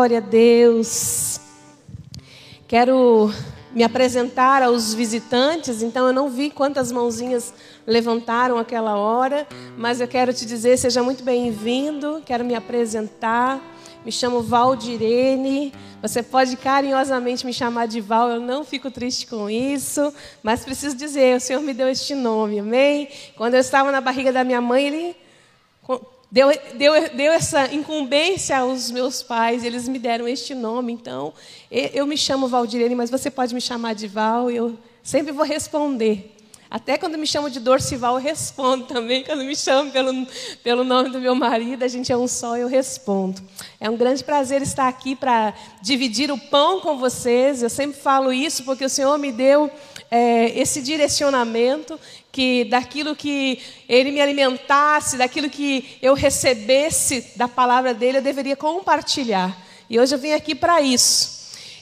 Glória a Deus. Quero me apresentar aos visitantes, então eu não vi quantas mãozinhas levantaram aquela hora, mas eu quero te dizer, seja muito bem-vindo, quero me apresentar. Me chamo Valdirene. Você pode carinhosamente me chamar de Val, eu não fico triste com isso, mas preciso dizer, o Senhor me deu este nome, amém? Quando eu estava na barriga da minha mãe, Ele deu, deu, deu essa incumbência aos meus pais, eles me deram este nome. Então, eu me chamo Valdirene, mas você pode me chamar de Val, eu sempre vou responder. Até quando me chamam de Dorcival, eu respondo também. Quando me chamam pelo, pelo nome do meu marido, a gente é um só, eu respondo. É um grande prazer estar aqui para dividir o pão com vocês. Eu sempre falo isso porque o Senhor me deu é, esse direcionamento que daquilo que Ele me alimentasse, daquilo que eu recebesse da palavra dele, eu deveria compartilhar. E hoje eu vim aqui para isso.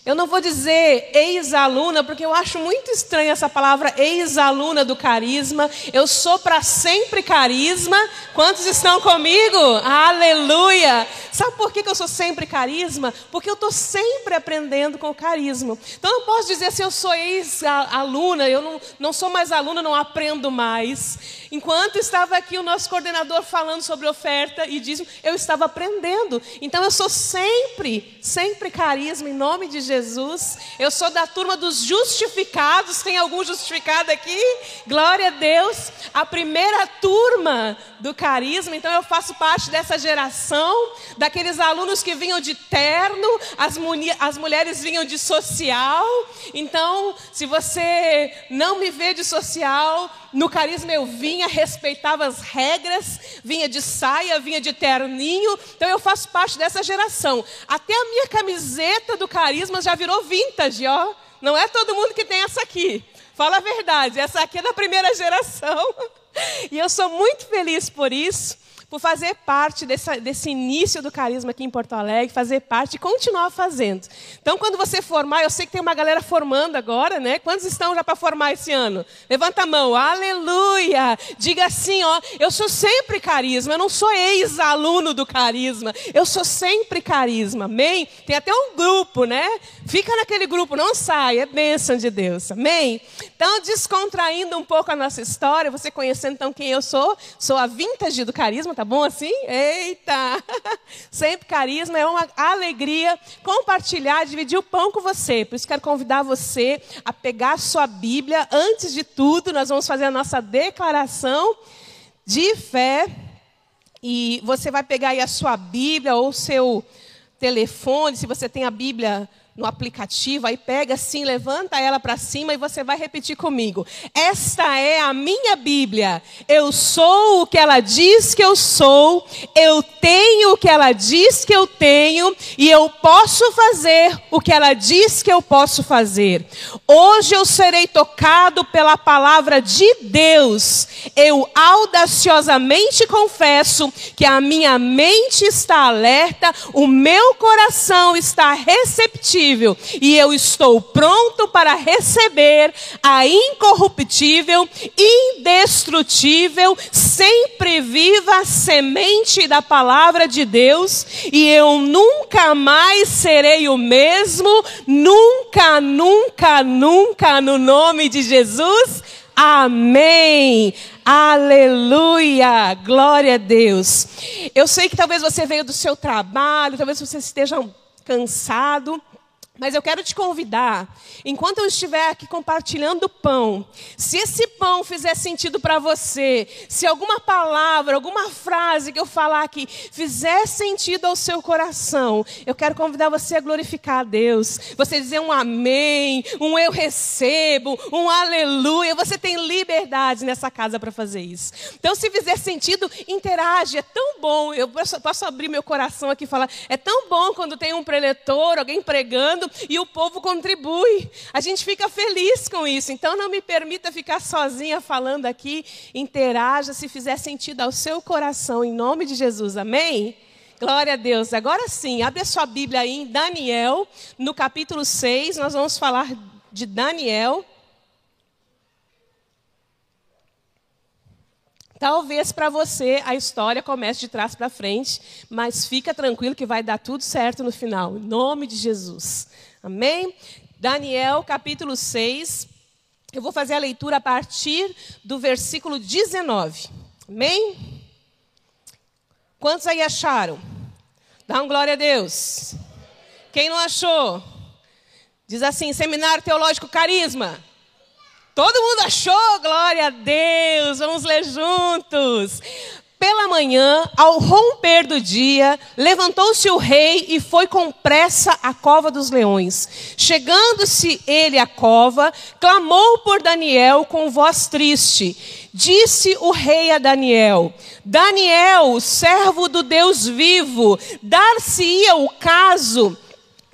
Eu não vou dizer ex-aluna, porque eu acho muito estranha essa palavra ex-aluna do carisma. Eu sou para sempre carisma. Quantos estão comigo? Aleluia! Sabe por que eu sou sempre carisma? Porque eu estou sempre aprendendo com o carisma. Então eu não posso dizer assim, eu sou ex-aluna, eu não, não sou mais aluna, não aprendo mais. Enquanto estava aqui o nosso coordenador falando sobre oferta e dízimo, eu estava aprendendo. Então eu sou sempre, sempre carisma em nome de Jesus. Eu sou da turma dos justificados. Tem algum justificado aqui? Glória a Deus. A primeira turma do carisma. Então eu faço parte dessa geração, daqueles alunos que vinham de terno, as, as mulheres vinham de social. Então, se você não me vê de social, no carisma eu vinha, respeitava as regras, vinha de saia, vinha de terninho. Então eu faço parte dessa geração. Até a minha camiseta do carisma já virou vintage, ó. Não é todo mundo que tem essa aqui. Fala a verdade, essa aqui é da primeira geração. E eu sou muito feliz por isso por fazer parte dessa, desse início do carisma aqui em Porto Alegre, fazer parte e continuar fazendo. Então, quando você formar, eu sei que tem uma galera formando agora, né? Quantos estão já para formar esse ano? Levanta a mão, aleluia! Diga assim, ó, eu sou sempre carisma, eu não sou ex-aluno do carisma, eu sou sempre carisma, amém? Tem até um grupo, né? Fica naquele grupo, não sai, é bênção de Deus, amém? Então, descontraindo um pouco a nossa história, você conhecendo então quem eu sou, sou a vintage do carisma, tá bom assim? Eita! Sempre carisma, é uma alegria compartilhar, dividir o pão com você. Por isso quero convidar você a pegar a sua Bíblia. Antes de tudo, nós vamos fazer a nossa declaração de fé. E você vai pegar aí a sua Bíblia ou o seu telefone, se você tem a Bíblia no aplicativo, aí pega assim, levanta ela para cima e você vai repetir comigo. Esta é a minha Bíblia. Eu sou o que ela diz que eu sou, eu tenho o que ela diz que eu tenho e eu posso fazer o que ela diz que eu posso fazer. Hoje eu serei tocado pela palavra de Deus. Eu audaciosamente confesso que a minha mente está alerta, o meu coração está receptivo e eu estou pronto para receber a incorruptível, indestrutível, sempre viva semente da palavra de Deus e eu nunca mais serei o mesmo, nunca, nunca, nunca, no nome de Jesus. Amém. Aleluia! Glória a Deus. Eu sei que talvez você veio do seu trabalho, talvez você esteja cansado. Mas eu quero te convidar, enquanto eu estiver aqui compartilhando pão, se esse pão fizer sentido para você, se alguma palavra, alguma frase que eu falar aqui fizer sentido ao seu coração, eu quero convidar você a glorificar a Deus. Você dizer um amém, um eu recebo, um aleluia. Você tem liberdade nessa casa para fazer isso. Então, se fizer sentido, interage. É tão bom. Eu posso, posso abrir meu coração aqui e falar: é tão bom quando tem um preletor, alguém pregando e o povo contribui. A gente fica feliz com isso. Então não me permita ficar sozinha falando aqui. Interaja se fizer sentido ao seu coração, em nome de Jesus. Amém? Glória a Deus. Agora sim, abre a sua Bíblia aí em Daniel, no capítulo 6, nós vamos falar de Daniel. Talvez para você a história comece de trás para frente, mas fica tranquilo que vai dar tudo certo no final, em nome de Jesus. Amém? Daniel capítulo 6. Eu vou fazer a leitura a partir do versículo 19. Amém? Quantos aí acharam? Dá um glória a Deus. Quem não achou? Diz assim: Seminário Teológico Carisma. Todo mundo achou? Glória a Deus! Vamos ler juntos. Pela manhã, ao romper do dia, levantou-se o rei e foi com pressa à cova dos leões. Chegando-se ele à cova, clamou por Daniel com voz triste. Disse o rei a Daniel: Daniel, servo do Deus vivo, dar-se-ia o caso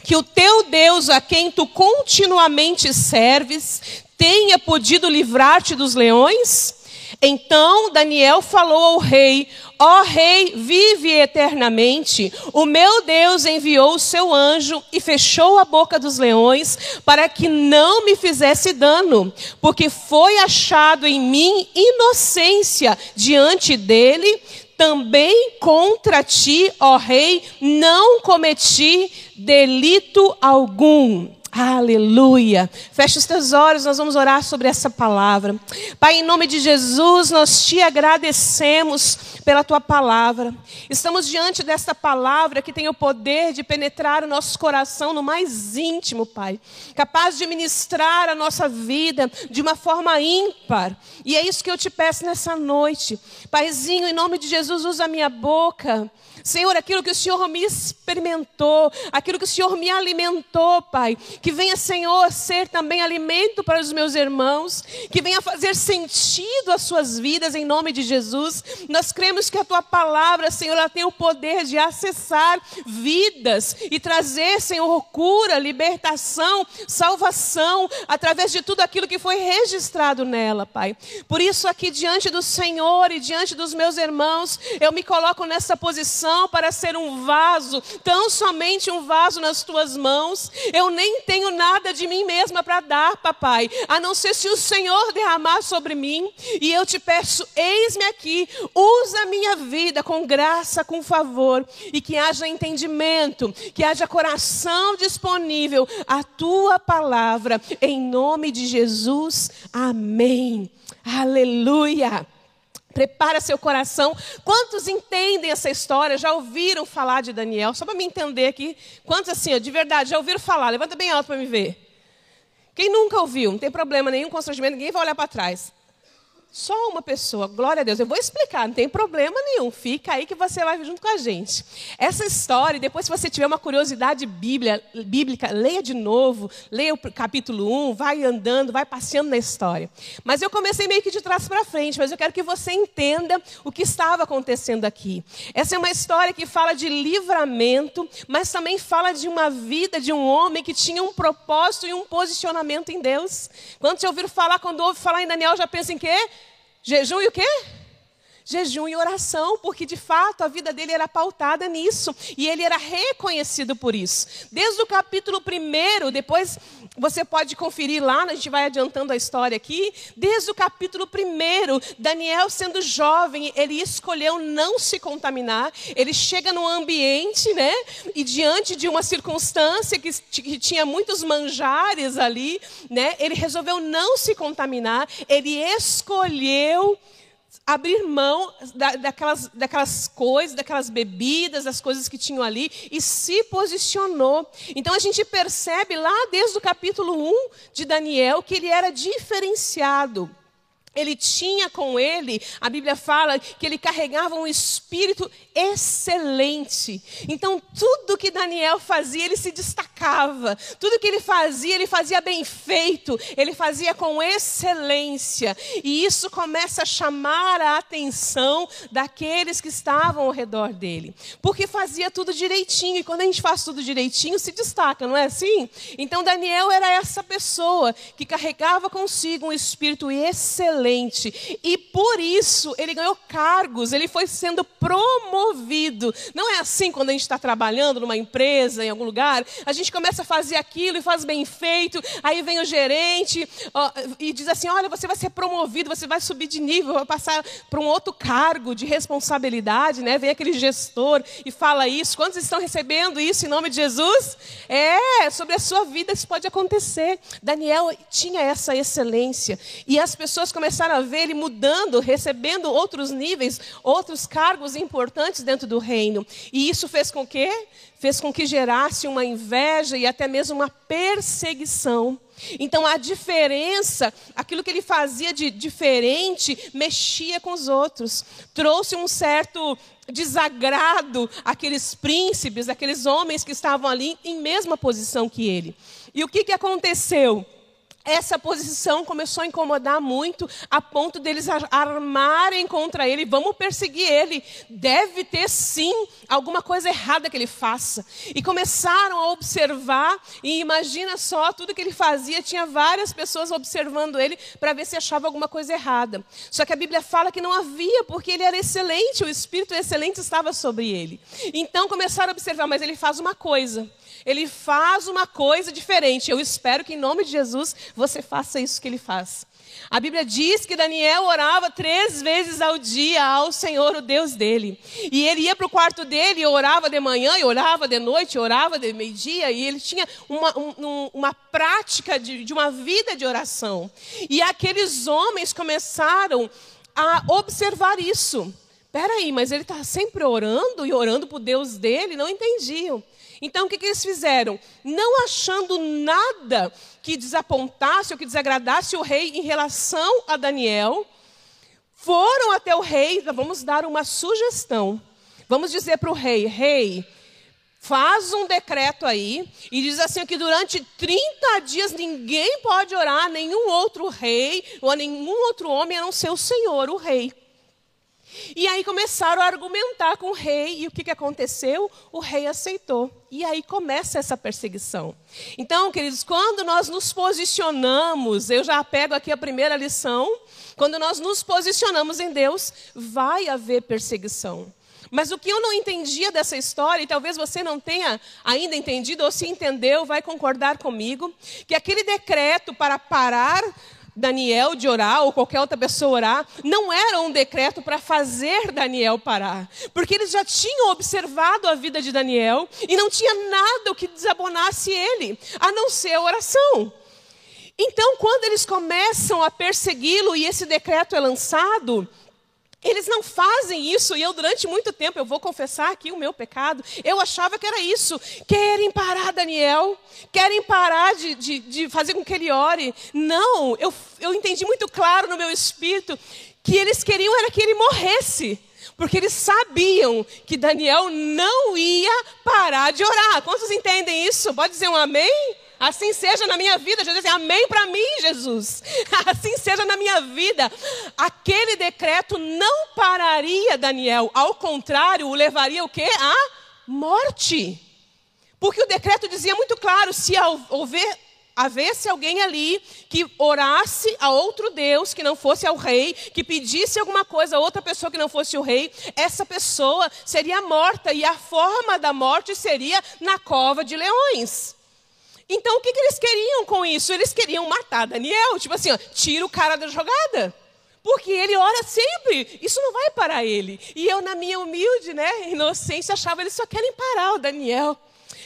que o teu Deus, a quem tu continuamente serves, tenha podido livrar-te dos leões? Então Daniel falou ao rei: Ó oh, rei, vive eternamente. O meu Deus enviou o seu anjo e fechou a boca dos leões para que não me fizesse dano, porque foi achado em mim inocência diante dele. Também contra ti, ó rei, não cometi delito algum. Aleluia. Feche os teus olhos, nós vamos orar sobre essa palavra. Pai, em nome de Jesus, nós te agradecemos pela tua palavra. Estamos diante desta palavra que tem o poder de penetrar o nosso coração no mais íntimo, Pai. Capaz de ministrar a nossa vida de uma forma ímpar. E é isso que eu te peço nessa noite. Paizinho, em nome de Jesus, usa a minha boca Senhor, aquilo que o Senhor me experimentou, aquilo que o Senhor me alimentou, Pai, que venha, Senhor, ser também alimento para os meus irmãos, que venha fazer sentido às suas vidas, em nome de Jesus. Nós cremos que a tua palavra, Senhor, ela tem o poder de acessar vidas e trazer, Senhor, cura, libertação, salvação, através de tudo aquilo que foi registrado nela, Pai. Por isso, aqui diante do Senhor e diante dos meus irmãos, eu me coloco nessa posição para ser um vaso, tão somente um vaso nas tuas mãos. Eu nem tenho nada de mim mesma para dar, papai, a não ser se o Senhor derramar sobre mim. E eu te peço, eis-me aqui, usa a minha vida com graça, com favor, e que haja entendimento, que haja coração disponível à tua palavra, em nome de Jesus. Amém. Aleluia. Prepara seu coração. Quantos entendem essa história? Já ouviram falar de Daniel? Só para me entender aqui. Quantos assim, de verdade, já ouviram falar? Levanta bem alto para me ver. Quem nunca ouviu? Não tem problema nenhum, constrangimento, ninguém vai olhar para trás. Só uma pessoa, glória a Deus. Eu vou explicar, não tem problema nenhum. Fica aí que você vai junto com a gente. Essa história, depois, se você tiver uma curiosidade bíblia, bíblica, leia de novo, leia o capítulo 1, vai andando, vai passeando na história. Mas eu comecei meio que de trás para frente, mas eu quero que você entenda o que estava acontecendo aqui. Essa é uma história que fala de livramento, mas também fala de uma vida de um homem que tinha um propósito e um posicionamento em Deus. Quando você ouvir falar, quando ouve falar em Daniel, já pensa em quê? Jejum e o quê? Jejum e oração, porque de fato a vida dele era pautada nisso e ele era reconhecido por isso. Desde o capítulo 1, depois você pode conferir lá, a gente vai adiantando a história aqui. Desde o capítulo 1, Daniel, sendo jovem, ele escolheu não se contaminar. Ele chega num ambiente, né? E diante de uma circunstância que, que tinha muitos manjares ali, né? Ele resolveu não se contaminar. Ele escolheu abrir mão da, daquelas, daquelas coisas, daquelas bebidas, das coisas que tinham ali e se posicionou. Então a gente percebe lá desde o capítulo 1 de Daniel que ele era diferenciado. Ele tinha com ele, a Bíblia fala que ele carregava um espírito excelente. Então, tudo que Daniel fazia, ele se destacava. Tudo que ele fazia, ele fazia bem feito. Ele fazia com excelência. E isso começa a chamar a atenção daqueles que estavam ao redor dele. Porque fazia tudo direitinho. E quando a gente faz tudo direitinho, se destaca, não é assim? Então, Daniel era essa pessoa que carregava consigo um espírito excelente excelente. E por isso ele ganhou cargos, ele foi sendo promovido. Não é assim quando a gente está trabalhando numa empresa, em algum lugar, a gente começa a fazer aquilo e faz bem feito, aí vem o gerente ó, e diz assim: olha, você vai ser promovido, você vai subir de nível, vai passar para um outro cargo de responsabilidade, né? Vem aquele gestor e fala isso. Quantos estão recebendo isso em nome de Jesus? É, sobre a sua vida isso pode acontecer. Daniel tinha essa excelência e as pessoas começaram a ver ele mudando, recebendo outros níveis, outros cargos importantes dentro do reino. E isso fez com que fez com que gerasse uma inveja e até mesmo uma perseguição. Então a diferença, aquilo que ele fazia de diferente, mexia com os outros, trouxe um certo desagrado àqueles príncipes, aqueles homens que estavam ali em mesma posição que ele. E o que, que aconteceu? Essa posição começou a incomodar muito, a ponto deles armarem contra ele. Vamos perseguir ele. Deve ter sim alguma coisa errada que ele faça. E começaram a observar, e imagina só, tudo que ele fazia, tinha várias pessoas observando ele para ver se achava alguma coisa errada. Só que a Bíblia fala que não havia, porque ele era excelente, o Espírito excelente estava sobre ele. Então começaram a observar, mas ele faz uma coisa. Ele faz uma coisa diferente. Eu espero que em nome de Jesus você faça isso que ele faz. A Bíblia diz que Daniel orava três vezes ao dia ao Senhor, o Deus dele. E ele ia para o quarto dele orava de manhã, e orava de noite, orava de meio-dia, e ele tinha uma, um, uma prática de, de uma vida de oração. E aqueles homens começaram a observar isso. Peraí, mas ele está sempre orando e orando para o Deus dele? Não entendiam. Então, o que, que eles fizeram? Não achando nada que desapontasse ou que desagradasse o rei em relação a Daniel, foram até o rei, vamos dar uma sugestão. Vamos dizer para o rei: Rei, faz um decreto aí e diz assim que durante 30 dias ninguém pode orar nenhum outro rei ou nenhum outro homem a não ser o Senhor, o rei. E aí começaram a argumentar com o rei, e o que, que aconteceu? O rei aceitou. E aí começa essa perseguição. Então, queridos, quando nós nos posicionamos, eu já pego aqui a primeira lição, quando nós nos posicionamos em Deus, vai haver perseguição. Mas o que eu não entendia dessa história, e talvez você não tenha ainda entendido, ou se entendeu, vai concordar comigo, que aquele decreto para parar Daniel de orar ou qualquer outra pessoa orar, não era um decreto para fazer Daniel parar, porque eles já tinham observado a vida de Daniel e não tinha nada que desabonasse ele, a não ser a oração. Então, quando eles começam a persegui-lo e esse decreto é lançado, eles não fazem isso, e eu, durante muito tempo, eu vou confessar aqui o meu pecado, eu achava que era isso. Querem parar Daniel, querem parar de, de, de fazer com que ele ore. Não, eu, eu entendi muito claro no meu espírito que eles queriam era que ele morresse. Porque eles sabiam que Daniel não ia parar de orar. Quantos entendem isso? Pode dizer um amém? Assim seja na minha vida. Jesus diz amém para mim, Jesus. Assim seja na minha vida. Aquele decreto não pararia Daniel. Ao contrário, o levaria o quê? A morte. Porque o decreto dizia muito claro, se houver havesse alguém ali que orasse a outro Deus que não fosse ao rei, que pedisse alguma coisa a outra pessoa que não fosse o rei, essa pessoa seria morta e a forma da morte seria na cova de leões. Então, o que, que eles queriam com isso? Eles queriam matar Daniel. Tipo assim, ó, tira o cara da jogada. Porque ele ora sempre. Isso não vai parar ele. E eu, na minha humilde né, inocência, achava que eles só querem parar o Daniel.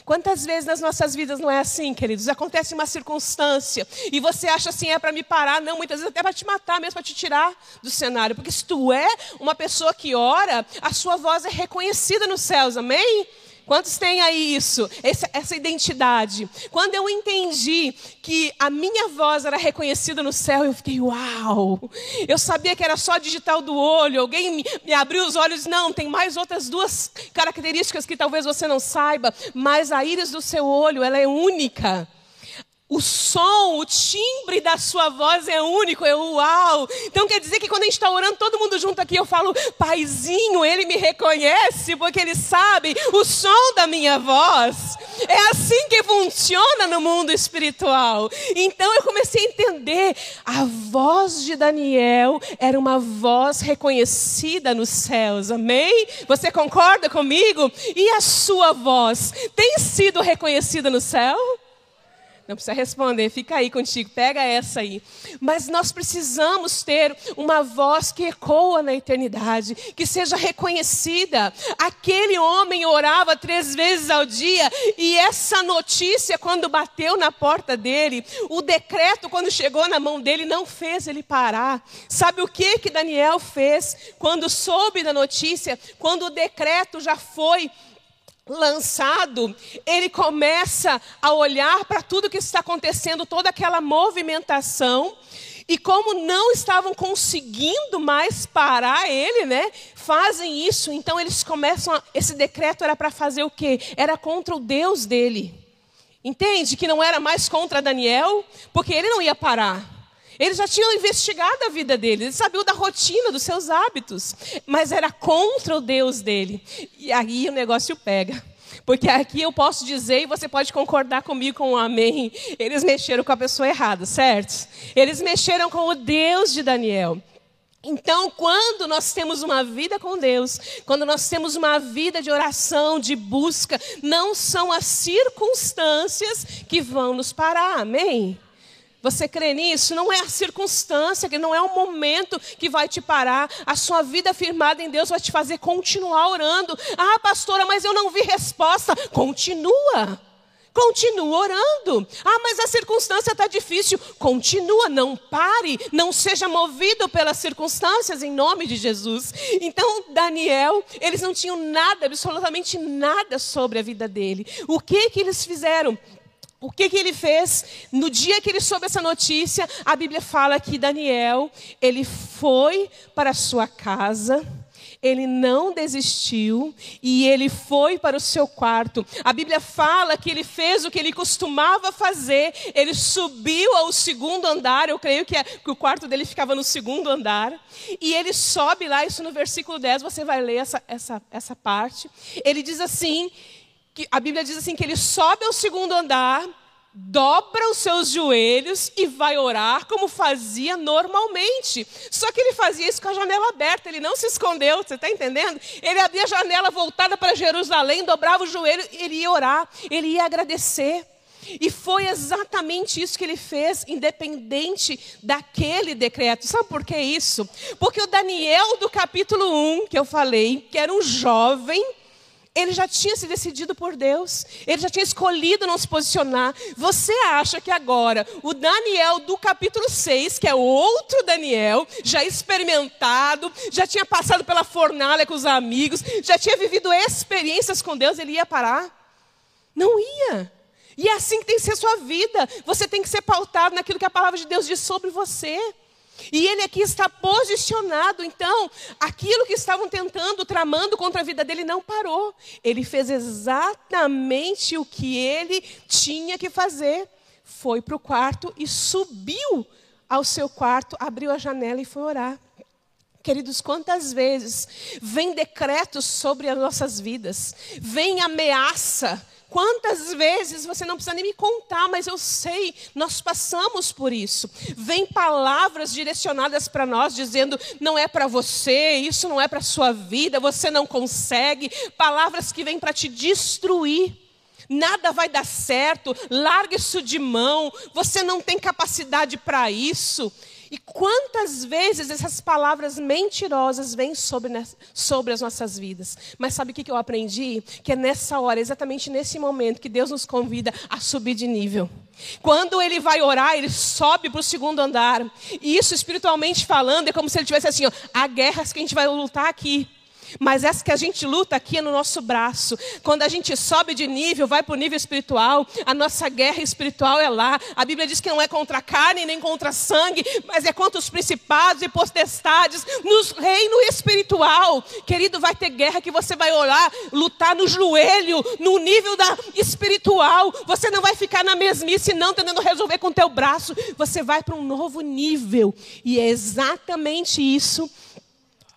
Quantas vezes nas nossas vidas não é assim, queridos? Acontece uma circunstância e você acha assim, é para me parar. Não, muitas vezes até para te matar mesmo, para te tirar do cenário. Porque se tu é uma pessoa que ora, a sua voz é reconhecida nos céus, amém? Quantos têm aí isso, essa, essa, identidade? Quando eu entendi que a minha voz era reconhecida no céu, eu fiquei, uau! Eu sabia que era só digital do olho, alguém me, me abriu os olhos. Não, tem mais outras duas características que talvez você não saiba, mas a íris do seu olho, ela é única. O som, o timbre da sua voz é único, é uau. Então quer dizer que quando a gente está orando, todo mundo junto aqui, eu falo, paizinho, ele me reconhece, porque ele sabe o som da minha voz. É assim que funciona no mundo espiritual. Então eu comecei a entender, a voz de Daniel era uma voz reconhecida nos céus, amém? Você concorda comigo? E a sua voz tem sido reconhecida no céu? Não precisa responder, fica aí contigo, pega essa aí. Mas nós precisamos ter uma voz que ecoa na eternidade, que seja reconhecida. Aquele homem orava três vezes ao dia, e essa notícia, quando bateu na porta dele, o decreto, quando chegou na mão dele, não fez ele parar. Sabe o que, que Daniel fez quando soube da notícia, quando o decreto já foi lançado, ele começa a olhar para tudo que está acontecendo, toda aquela movimentação, e como não estavam conseguindo mais parar ele, né? Fazem isso, então eles começam a, esse decreto era para fazer o quê? Era contra o Deus dele. Entende que não era mais contra Daniel, porque ele não ia parar. Eles já tinham investigado a vida dele, eles sabiam da rotina, dos seus hábitos, mas era contra o Deus dele. E aí o negócio pega. Porque aqui eu posso dizer, e você pode concordar comigo com um amém, eles mexeram com a pessoa errada, certo? Eles mexeram com o Deus de Daniel. Então, quando nós temos uma vida com Deus, quando nós temos uma vida de oração, de busca, não são as circunstâncias que vão nos parar, amém? Você crê nisso? Não é a circunstância, que não é o momento que vai te parar. A sua vida firmada em Deus vai te fazer continuar orando. Ah, pastora, mas eu não vi resposta. Continua. Continua orando. Ah, mas a circunstância está difícil. Continua, não pare, não seja movido pelas circunstâncias em nome de Jesus. Então, Daniel, eles não tinham nada, absolutamente nada sobre a vida dele. O que que eles fizeram? O que, que ele fez? No dia que ele soube essa notícia, a Bíblia fala que Daniel, ele foi para a sua casa, ele não desistiu e ele foi para o seu quarto. A Bíblia fala que ele fez o que ele costumava fazer, ele subiu ao segundo andar, eu creio que, é, que o quarto dele ficava no segundo andar, e ele sobe lá, isso no versículo 10, você vai ler essa, essa, essa parte. Ele diz assim: que a Bíblia diz assim que ele sobe ao segundo andar, dobra os seus joelhos e vai orar como fazia normalmente. Só que ele fazia isso com a janela aberta, ele não se escondeu, você está entendendo? Ele abria a janela voltada para Jerusalém, dobrava o joelho ele ia orar, ele ia agradecer. E foi exatamente isso que ele fez, independente daquele decreto. Sabe por que isso? Porque o Daniel do capítulo 1, que eu falei, que era um jovem, ele já tinha se decidido por Deus. Ele já tinha escolhido não se posicionar. Você acha que agora o Daniel do capítulo 6, que é outro Daniel, já experimentado, já tinha passado pela fornalha com os amigos, já tinha vivido experiências com Deus, ele ia parar? Não ia. E é assim que tem que ser a sua vida. Você tem que ser pautado naquilo que a palavra de Deus diz sobre você. E ele aqui está posicionado, então, aquilo que estavam tentando, tramando contra a vida dele, não parou. Ele fez exatamente o que ele tinha que fazer. Foi para o quarto e subiu ao seu quarto, abriu a janela e foi orar. Queridos, quantas vezes vem decretos sobre as nossas vidas, vem ameaça, Quantas vezes você não precisa nem me contar, mas eu sei, nós passamos por isso. Vem palavras direcionadas para nós dizendo: não é para você, isso não é para sua vida, você não consegue. Palavras que vêm para te destruir. Nada vai dar certo, larga isso de mão, você não tem capacidade para isso. E quantas vezes essas palavras mentirosas vêm sobre, sobre as nossas vidas. Mas sabe o que eu aprendi? Que é nessa hora, exatamente nesse momento, que Deus nos convida a subir de nível. Quando ele vai orar, ele sobe para o segundo andar. E isso, espiritualmente falando, é como se ele tivesse assim: ó, há guerras que a gente vai lutar aqui. Mas essa que a gente luta aqui é no nosso braço. Quando a gente sobe de nível, vai para o nível espiritual, a nossa guerra espiritual é lá. A Bíblia diz que não é contra a carne nem contra sangue, mas é contra os principados e potestades no reino espiritual. Querido, vai ter guerra que você vai orar, lutar no joelho, no nível da espiritual. Você não vai ficar na mesmice, não, tentando resolver com o teu braço. Você vai para um novo nível. E é exatamente isso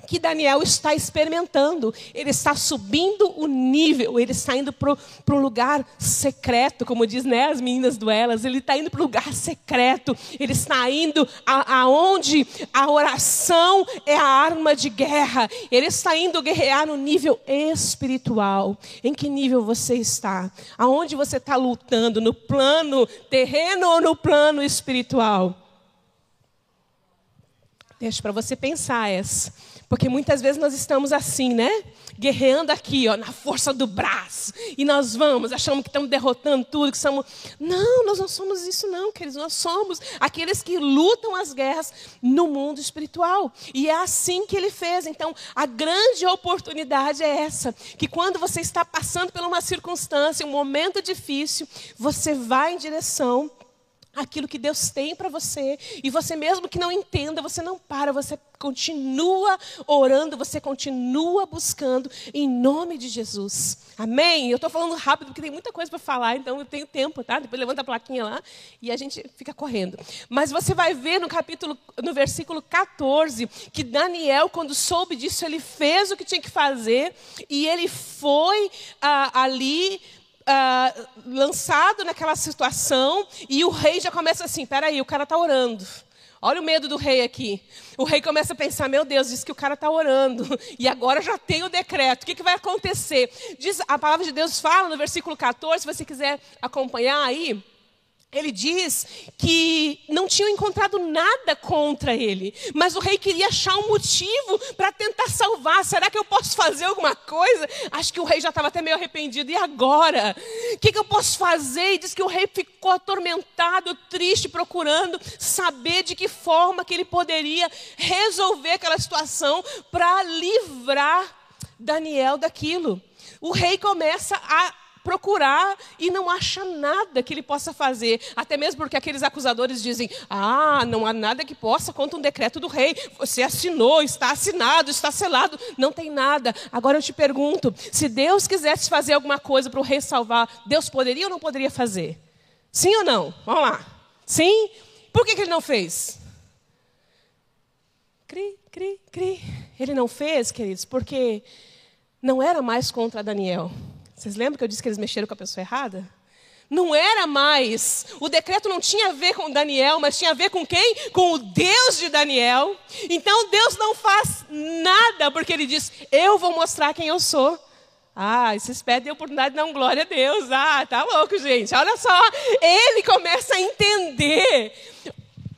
que Daniel está experimentando. Ele está subindo o nível, ele está indo para um lugar secreto, como diz né, as meninas do Elas. Ele está indo para um lugar secreto, ele está indo aonde a, a oração é a arma de guerra. Ele está indo guerrear no nível espiritual. Em que nível você está? Aonde você está lutando? No plano terreno ou no plano espiritual? Deixa para você pensar essa. Porque muitas vezes nós estamos assim, né? Guerreando aqui, ó, na força do braço. E nós vamos, achamos que estamos derrotando tudo, que somos. Não, nós não somos isso, não, queridos. Nós somos aqueles que lutam as guerras no mundo espiritual. E é assim que ele fez. Então, a grande oportunidade é essa: que quando você está passando por uma circunstância, um momento difícil, você vai em direção aquilo que Deus tem para você, e você mesmo que não entenda, você não para, você continua orando, você continua buscando em nome de Jesus. Amém? Eu estou falando rápido porque tem muita coisa para falar, então eu tenho tempo, tá? Depois levanta a plaquinha lá e a gente fica correndo. Mas você vai ver no capítulo, no versículo 14, que Daniel, quando soube disso, ele fez o que tinha que fazer e ele foi ah, ali uh, lançado naquela situação e o rei já começa assim: peraí, o cara está orando. Olha o medo do rei aqui. O rei começa a pensar: meu Deus, diz que o cara está orando. E agora já tem o decreto. O que, que vai acontecer? Diz, a palavra de Deus fala no versículo 14, se você quiser acompanhar aí ele diz que não tinham encontrado nada contra ele, mas o rei queria achar um motivo para tentar salvar. Será que eu posso fazer alguma coisa? Acho que o rei já estava até meio arrependido. E agora? O que, que eu posso fazer? E diz que o rei ficou atormentado, triste, procurando saber de que forma que ele poderia resolver aquela situação para livrar Daniel daquilo. O rei começa a procurar e não acha nada que ele possa fazer. Até mesmo porque aqueles acusadores dizem: ah, não há nada que possa contra um decreto do rei. Você assinou, está assinado, está selado, não tem nada. Agora eu te pergunto: se Deus quisesse fazer alguma coisa para o rei salvar, Deus poderia ou não poderia fazer? Sim ou não? Vamos lá. Sim? Por que, que ele não fez? Cri, cri, cri. Ele não fez, queridos, porque não era mais contra Daniel. Vocês lembram que eu disse que eles mexeram com a pessoa errada? Não era mais. O decreto não tinha a ver com Daniel, mas tinha a ver com quem? Com o Deus de Daniel. Então Deus não faz nada, porque ele diz: Eu vou mostrar quem eu sou. Ah, vocês pedem a oportunidade de dar um glória a Deus. Ah, tá louco, gente. Olha só. Ele começa a entender.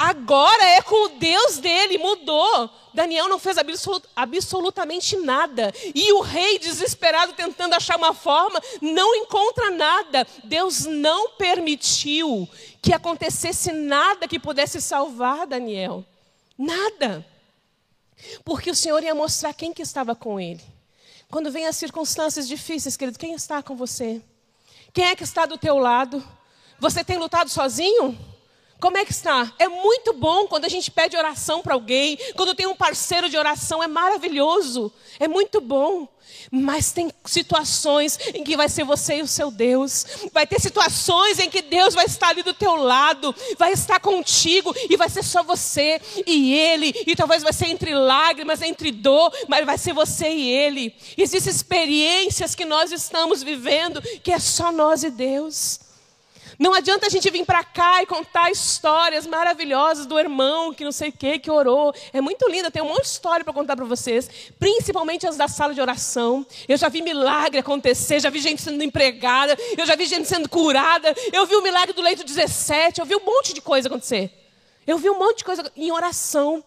Agora é com o Deus dele, mudou. Daniel não fez absolut, absolutamente nada. E o rei, desesperado, tentando achar uma forma, não encontra nada. Deus não permitiu que acontecesse nada que pudesse salvar Daniel. Nada. Porque o Senhor ia mostrar quem que estava com ele. Quando vem as circunstâncias difíceis, querido, quem está com você? Quem é que está do teu lado? Você tem lutado sozinho? Como é que está? É muito bom quando a gente pede oração para alguém, quando tem um parceiro de oração, é maravilhoso, é muito bom. Mas tem situações em que vai ser você e o seu Deus. Vai ter situações em que Deus vai estar ali do teu lado, vai estar contigo e vai ser só você e ele. E talvez vai ser entre lágrimas, entre dor, mas vai ser você e ele. Existem experiências que nós estamos vivendo que é só nós e Deus. Não adianta a gente vir para cá e contar histórias maravilhosas do irmão que não sei o que, que orou. É muito linda, tem um monte de história para contar para vocês, principalmente as da sala de oração. Eu já vi milagre acontecer, já vi gente sendo empregada, eu já vi gente sendo curada, eu vi o milagre do leito 17, eu vi um monte de coisa acontecer. Eu vi um monte de coisa em oração.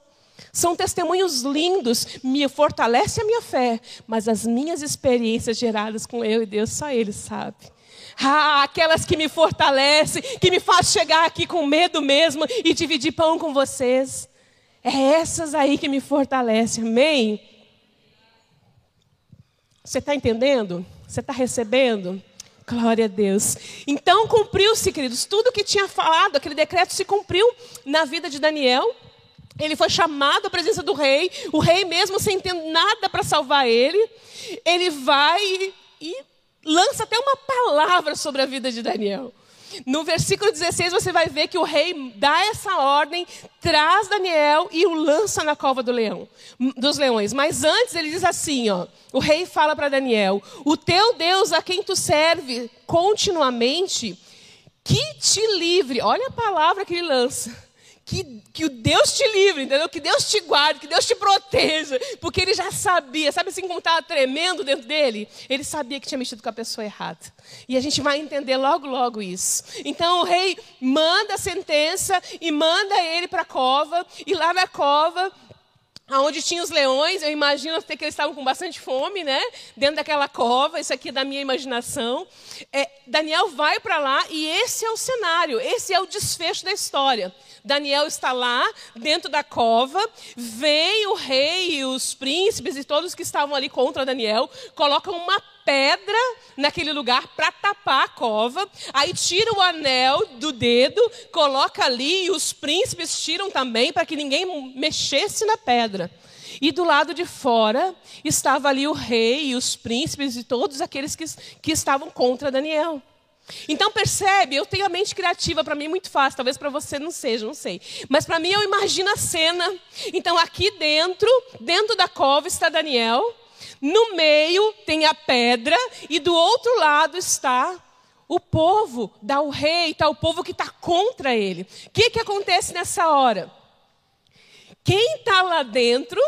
São testemunhos lindos, me fortalece a minha fé, mas as minhas experiências geradas com eu e Deus, só Ele sabe. Ah, aquelas que me fortalecem, que me faz chegar aqui com medo mesmo e dividir pão com vocês. É essas aí que me fortalecem, amém? Você está entendendo? Você está recebendo? Glória a Deus. Então cumpriu-se, queridos, tudo que tinha falado, aquele decreto se cumpriu na vida de Daniel. Ele foi chamado à presença do rei, o rei, mesmo sem ter nada para salvar ele, ele vai e lança até uma palavra sobre a vida de Daniel. No versículo 16 você vai ver que o rei dá essa ordem, traz Daniel e o lança na cova do leão, dos leões. Mas antes ele diz assim, ó, o rei fala para Daniel: "O teu Deus a quem tu serve continuamente, que te livre". Olha a palavra que ele lança que, que o Deus te livre, entendeu? Que Deus te guarde, que Deus te proteja. Porque ele já sabia, sabe assim como estava tremendo dentro dele? Ele sabia que tinha mexido com a pessoa errada. E a gente vai entender logo, logo isso. Então o rei manda a sentença e manda ele para a cova. E lá na cova Onde tinha os leões, eu imagino até que eles estavam com bastante fome, né? Dentro daquela cova, isso aqui é da minha imaginação. É, Daniel vai para lá e esse é o cenário, esse é o desfecho da história. Daniel está lá, dentro da cova, vem o rei e os príncipes e todos que estavam ali contra Daniel, colocam uma pedra naquele lugar para tapar a cova. Aí tira o anel do dedo, coloca ali e os príncipes tiram também para que ninguém mexesse na pedra. E do lado de fora estava ali o rei e os príncipes e todos aqueles que, que estavam contra Daniel. Então percebe, eu tenho a mente criativa, para mim é muito fácil, talvez para você não seja, não sei. Mas para mim eu imagino a cena. Então aqui dentro, dentro da cova está Daniel, no meio tem a pedra e do outro lado está o povo, dá o rei, está o povo que está contra ele. O que, que acontece nessa hora? Quem está lá dentro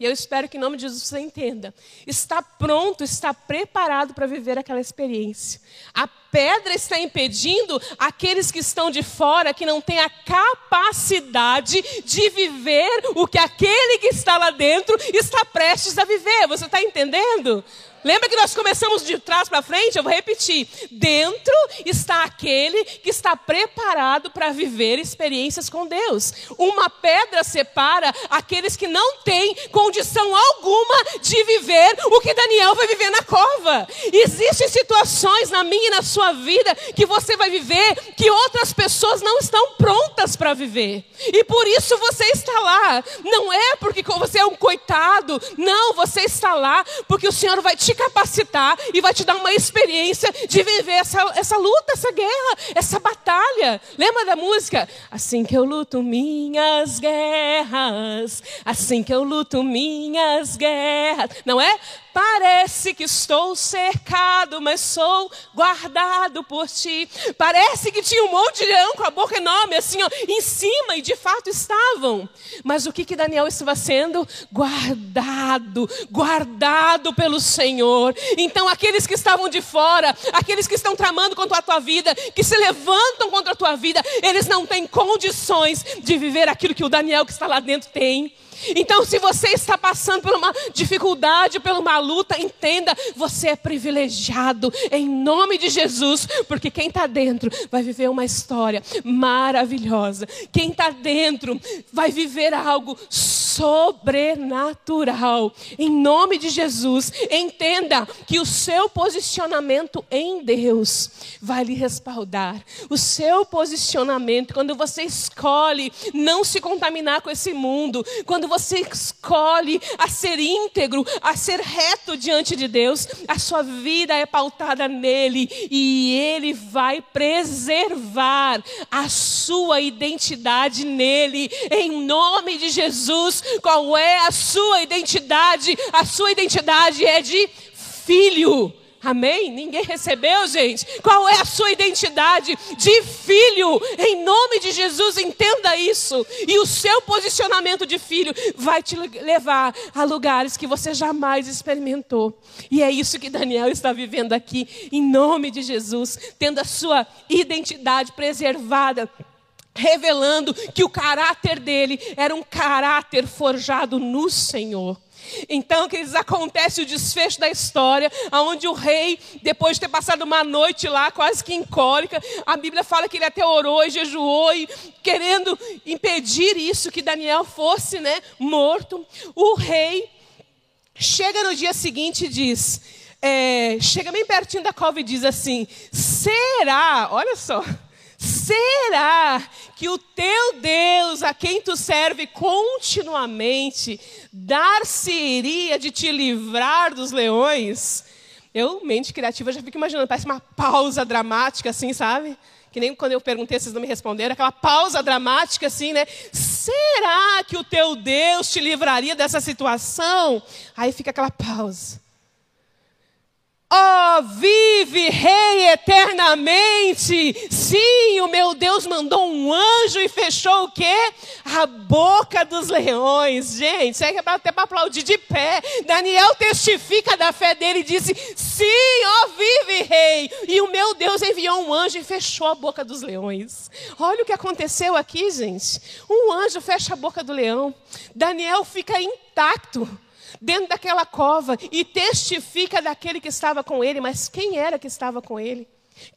e eu espero que em nome de Jesus você entenda. Está pronto, está preparado para viver aquela experiência. A pedra está impedindo aqueles que estão de fora, que não têm a capacidade de viver o que aquele que está lá dentro está prestes a viver. Você está entendendo? Lembra que nós começamos de trás para frente? Eu vou repetir. Dentro está aquele que está preparado para viver experiências com Deus. Uma pedra separa aqueles que não têm condição alguma de viver o que Daniel vai viver na cova. Existem situações na minha e na sua vida que você vai viver que outras pessoas não estão prontas para viver. E por isso você está lá. Não é porque você é um coitado. Não, você está lá porque o Senhor vai te capacitar e vai te dar uma experiência de viver essa, essa luta, essa guerra, essa batalha. Lembra da música? Assim que eu luto minhas guerras, assim que eu luto minhas guerras. Não é? Parece que estou cercado, mas sou guardado por ti. Parece que tinha um monte de leão com a boca enorme, assim, ó, em cima, e de fato estavam. Mas o que, que Daniel estava sendo? Guardado, guardado pelo Senhor. Então, aqueles que estavam de fora, aqueles que estão tramando contra a tua vida, que se levantam contra a tua vida, eles não têm condições de viver aquilo que o Daniel que está lá dentro tem. Então, se você está passando por uma dificuldade, por uma luta, entenda, você é privilegiado em nome de Jesus, porque quem está dentro vai viver uma história maravilhosa. Quem está dentro vai viver algo sobrenatural. Em nome de Jesus, entenda que o seu posicionamento em Deus vai lhe respaldar. O seu posicionamento, quando você escolhe não se contaminar com esse mundo, quando você escolhe a ser íntegro, a ser reto diante de Deus, a sua vida é pautada nele e ele vai preservar a sua identidade nele. Em nome de Jesus, qual é a sua identidade? A sua identidade é de filho. Amém? Ninguém recebeu, gente. Qual é a sua identidade de filho? Em nome de Jesus, entenda isso. E o seu posicionamento de filho vai te levar a lugares que você jamais experimentou. E é isso que Daniel está vivendo aqui, em nome de Jesus, tendo a sua identidade preservada revelando que o caráter dele era um caráter forjado no Senhor. Então, queridos, acontece o desfecho da história, onde o rei, depois de ter passado uma noite lá, quase que em cólica, a Bíblia fala que ele até orou e jejuou, e querendo impedir isso, que Daniel fosse né, morto. O rei chega no dia seguinte e diz: é, chega bem pertinho da cova e diz assim: será, olha só, será que o teu Deus, a quem tu serve continuamente, dar-se-iria de te livrar dos leões? Eu, mente criativa, já fico imaginando, parece uma pausa dramática, assim, sabe? Que nem quando eu perguntei, vocês não me responderam, aquela pausa dramática, assim, né? Será que o teu Deus te livraria dessa situação? Aí fica aquela pausa. Oh, vive, Rei, eternamente. Sim, o meu Deus mandou um anjo e fechou o quê? A boca dos leões. Gente, isso é até para aplaudir de pé. Daniel testifica da fé dele e disse: Sim, ó, oh, vive, Rei. E o meu Deus enviou um anjo e fechou a boca dos leões. Olha o que aconteceu aqui, gente. Um anjo fecha a boca do leão. Daniel fica intacto dentro daquela cova e testifica daquele que estava com ele, mas quem era que estava com ele?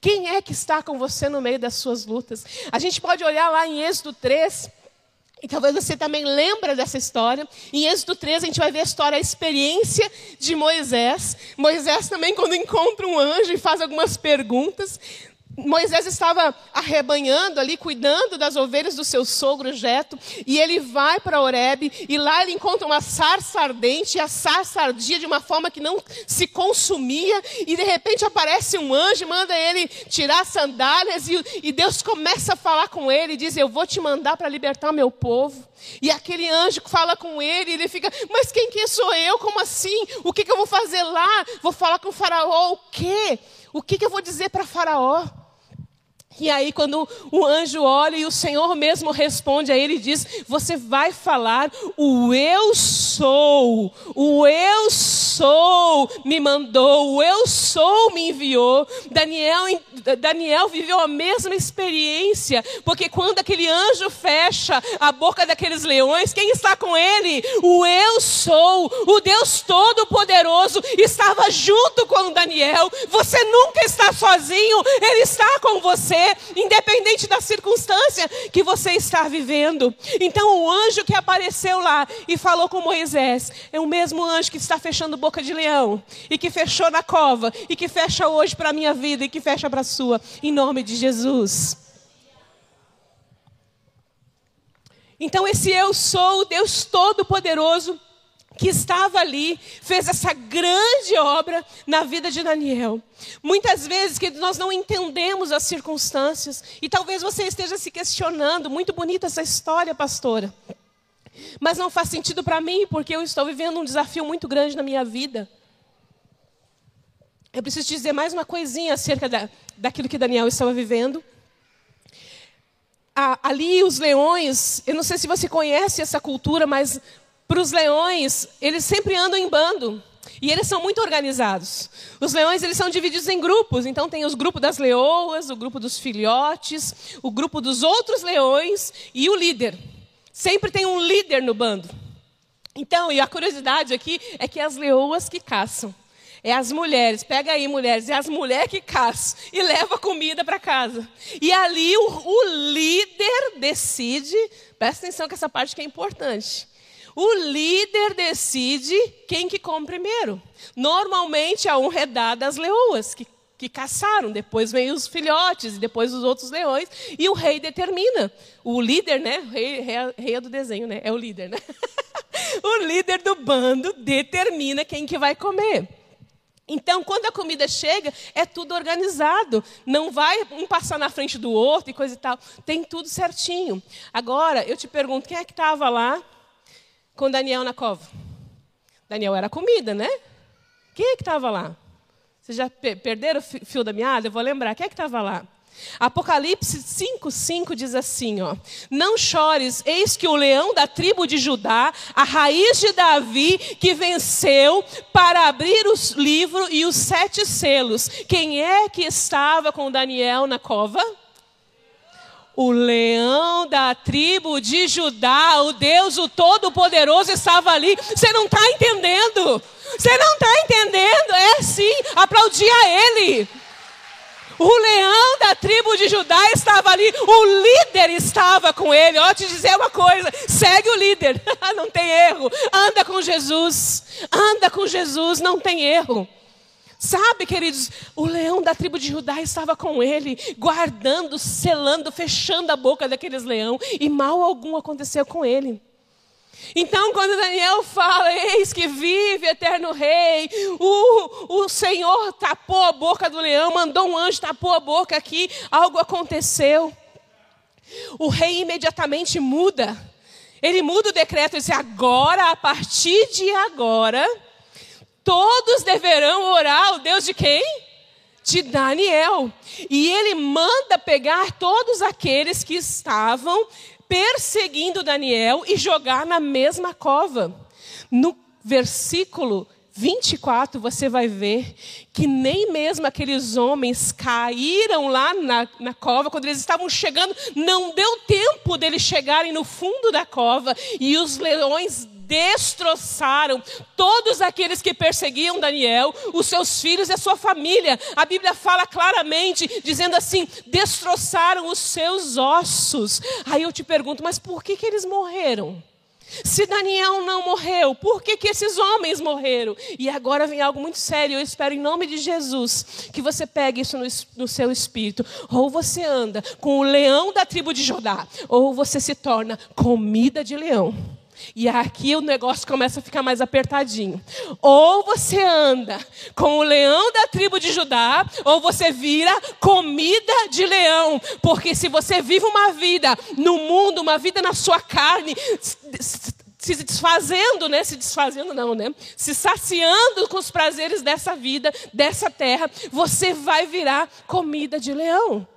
Quem é que está com você no meio das suas lutas? A gente pode olhar lá em Êxodo 3, e talvez você também lembra dessa história. Em Êxodo 3, a gente vai ver a história, a experiência de Moisés. Moisés também, quando encontra um anjo e faz algumas perguntas, Moisés estava arrebanhando ali, cuidando das ovelhas do seu sogro Jeto, e ele vai para Oreb, e lá ele encontra uma sarça ardente, e a sarça ardia de uma forma que não se consumia, e de repente aparece um anjo, manda ele tirar as sandálias, e, e Deus começa a falar com ele, e diz, eu vou te mandar para libertar meu povo. E aquele anjo fala com ele, e ele fica, mas quem que sou eu? Como assim? O que, que eu vou fazer lá? Vou falar com o faraó, o quê? O que, que eu vou dizer para faraó? E aí, quando o anjo olha e o Senhor mesmo responde a ele diz: Você vai falar, o eu sou, o eu sou me mandou, o eu sou me enviou. Daniel, Daniel viveu a mesma experiência, porque quando aquele anjo fecha a boca daqueles leões, quem está com ele? O eu sou, o Deus Todo-Poderoso, estava junto com Daniel. Você nunca está sozinho, ele está com você independente da circunstância que você está vivendo. Então, o anjo que apareceu lá e falou com Moisés é o mesmo anjo que está fechando boca de leão e que fechou na cova e que fecha hoje para a minha vida e que fecha para a sua, em nome de Jesus. Então, esse eu sou o Deus Todo-Poderoso que estava ali, fez essa grande obra na vida de Daniel. Muitas vezes que nós não entendemos as circunstâncias, e talvez você esteja se questionando, muito bonita essa história, pastora. Mas não faz sentido para mim, porque eu estou vivendo um desafio muito grande na minha vida. Eu preciso dizer mais uma coisinha acerca da, daquilo que Daniel estava vivendo. Ah, ali, os leões, eu não sei se você conhece essa cultura, mas para os leões, eles sempre andam em bando. E eles são muito organizados. Os leões eles são divididos em grupos. Então tem os grupos das leoas, o grupo dos filhotes, o grupo dos outros leões e o líder. Sempre tem um líder no bando. Então, e a curiosidade aqui é que é as leoas que caçam. É as mulheres, pega aí mulheres, é as mulheres que caçam e leva comida para casa. E ali o, o líder decide, presta atenção que essa parte que é importante. O líder decide quem que come primeiro. Normalmente a honra é dada às leoas, que, que caçaram. Depois vem os filhotes, e depois os outros leões. E o rei determina. O líder, né? Rei, rei, rei é do desenho, né? É o líder, né? o líder do bando determina quem que vai comer. Então, quando a comida chega, é tudo organizado. Não vai um passar na frente do outro e coisa e tal. Tem tudo certinho. Agora, eu te pergunto, quem é que estava lá com Daniel na cova? Daniel era comida, né? Quem é que estava lá? Vocês já perderam o fio da meada? Eu vou lembrar. Quem é que estava lá? Apocalipse 5,5 diz assim: ó, Não chores, eis que o leão da tribo de Judá, a raiz de Davi, que venceu para abrir o livro e os sete selos. Quem é que estava com Daniel na cova? O leão da tribo de Judá, o Deus, o Todo-Poderoso, estava ali. Você não está entendendo? Você não está entendendo? É sim, aplaudir a Ele. O leão da tribo de Judá estava ali, o líder estava com ele. Ó, te dizer uma coisa: segue o líder, não tem erro. Anda com Jesus, anda com Jesus, não tem erro. Sabe, queridos, o leão da tribo de Judá estava com ele, guardando, selando, fechando a boca daqueles leão, e mal algum aconteceu com ele. Então, quando Daniel fala, eis que vive eterno rei, o, o Senhor tapou a boca do leão, mandou um anjo, tapou a boca aqui, algo aconteceu. O rei imediatamente muda. Ele muda o decreto e diz: agora, a partir de agora, todos deverão orar ao Deus de quem? De Daniel. E ele manda pegar todos aqueles que estavam perseguindo Daniel e jogar na mesma cova. No versículo 24, você vai ver que nem mesmo aqueles homens caíram lá na, na, cova, quando eles estavam chegando, não deu tempo deles chegarem no fundo da cova e os leões destroçaram todos aqueles que perseguiam Daniel, os seus filhos e a sua família. A Bíblia fala claramente, dizendo assim: destroçaram os seus ossos. Aí eu te pergunto, mas por que, que eles morreram? Se Daniel não morreu, por que, que esses homens morreram? E agora vem algo muito sério. Eu espero, em nome de Jesus, que você pegue isso no, no, seu espírito. Ou você anda com o leão da tribo de Judá, ou você se torna comida de leão. E aqui o negócio começa a ficar mais apertadinho. Ou você anda com o leão da tribo de Judá, ou você vira comida de leão. Porque se você vive uma vida no mundo, uma vida na sua carne, se desfazendo, né? Se desfazendo não, né? Se saciando com os prazeres dessa vida, dessa terra, você vai virar comida de leão.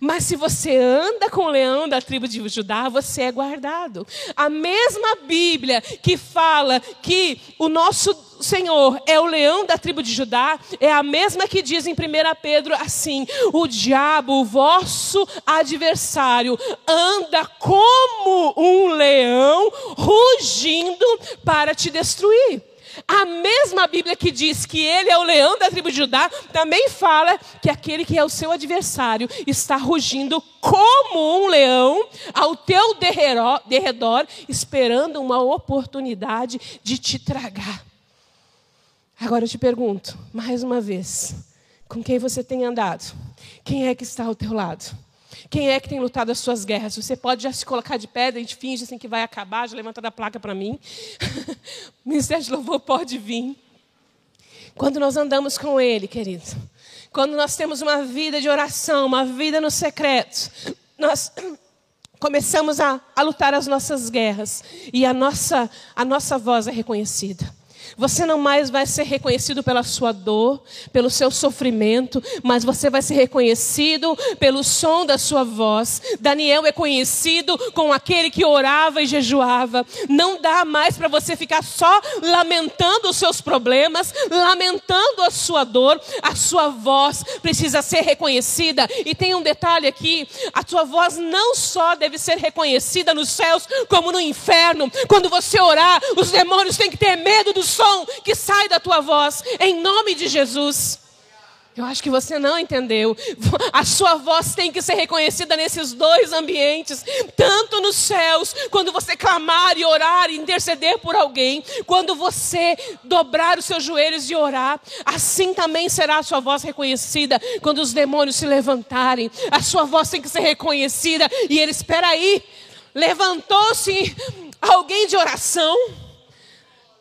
Mas se você anda com o leão da tribo de Judá, você é guardado. A mesma Bíblia que fala que o nosso Senhor é o leão da tribo de Judá, é a mesma que diz em 1 Pedro assim: o diabo, o vosso adversário, anda como um leão rugindo para te destruir. A mesma Bíblia que diz que ele é o leão da tribo de Judá, também fala que aquele que é o seu adversário está rugindo como um leão ao teu derredor, esperando uma oportunidade de te tragar. Agora eu te pergunto, mais uma vez, com quem você tem andado? Quem é que está ao teu lado? Quem é que tem lutado as suas guerras? Você pode já se colocar de pé, a gente finge assim que vai acabar, já levanta a placa para mim. o Ministério de Louvor pode vir. Quando nós andamos com Ele, querido, quando nós temos uma vida de oração, uma vida no secreto, nós começamos a, a lutar as nossas guerras e a nossa, a nossa voz é reconhecida. Você não mais vai ser reconhecido pela sua dor, pelo seu sofrimento, mas você vai ser reconhecido pelo som da sua voz. Daniel é conhecido com aquele que orava e jejuava. Não dá mais para você ficar só lamentando os seus problemas, lamentando a sua dor. A sua voz precisa ser reconhecida. E tem um detalhe aqui: a sua voz não só deve ser reconhecida nos céus, como no inferno. Quando você orar, os demônios têm que ter medo do som que sai da tua voz, em nome de Jesus. Eu acho que você não entendeu. A sua voz tem que ser reconhecida nesses dois ambientes, tanto nos céus, quando você clamar e orar e interceder por alguém, quando você dobrar os seus joelhos e orar, assim também será a sua voz reconhecida quando os demônios se levantarem. A sua voz tem que ser reconhecida e ele espera aí. Levantou-se alguém de oração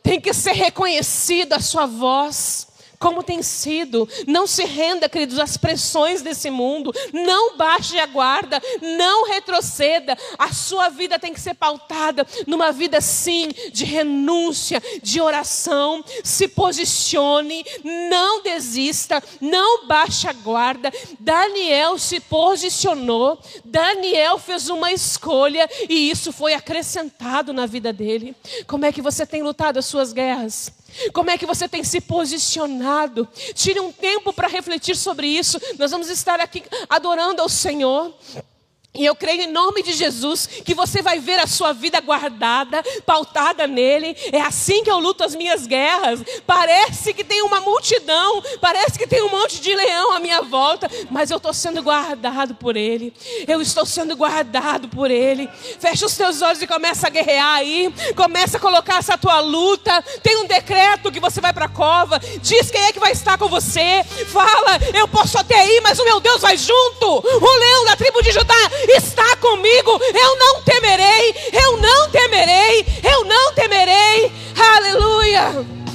tem que ser reconhecida a sua voz como tem sido. Não se renda, queridos, às pressões desse mundo. Não baixe a guarda. Não retroceda. A sua vida tem que ser pautada numa vida, sim, de renúncia, de oração. Se posicione. Não desista. Não baixe a guarda. Daniel se posicionou. Daniel fez uma escolha e isso foi acrescentado na vida dele. Como é que você tem lutado as suas guerras? Como é que você tem se posicionado? Tire um tempo para refletir sobre isso. Nós vamos estar aqui adorando ao Senhor. E eu creio em nome de Jesus que você vai ver a sua vida guardada, pautada nele. É assim que eu luto as minhas guerras. Parece que tem uma multidão, parece que tem um monte de leão à minha volta, mas eu estou sendo guardado por ele. Eu estou sendo guardado por ele. Fecha os teus olhos e começa a guerrear aí. Começa a colocar essa tua luta. Tem um decreto que você vai para a cova. Diz quem é que vai estar com você. Fala, eu posso até ir, mas o meu Deus vai junto. O leão da tribo de Judá está comigo, eu não temerei, eu não temerei, eu não temerei. Aleluia!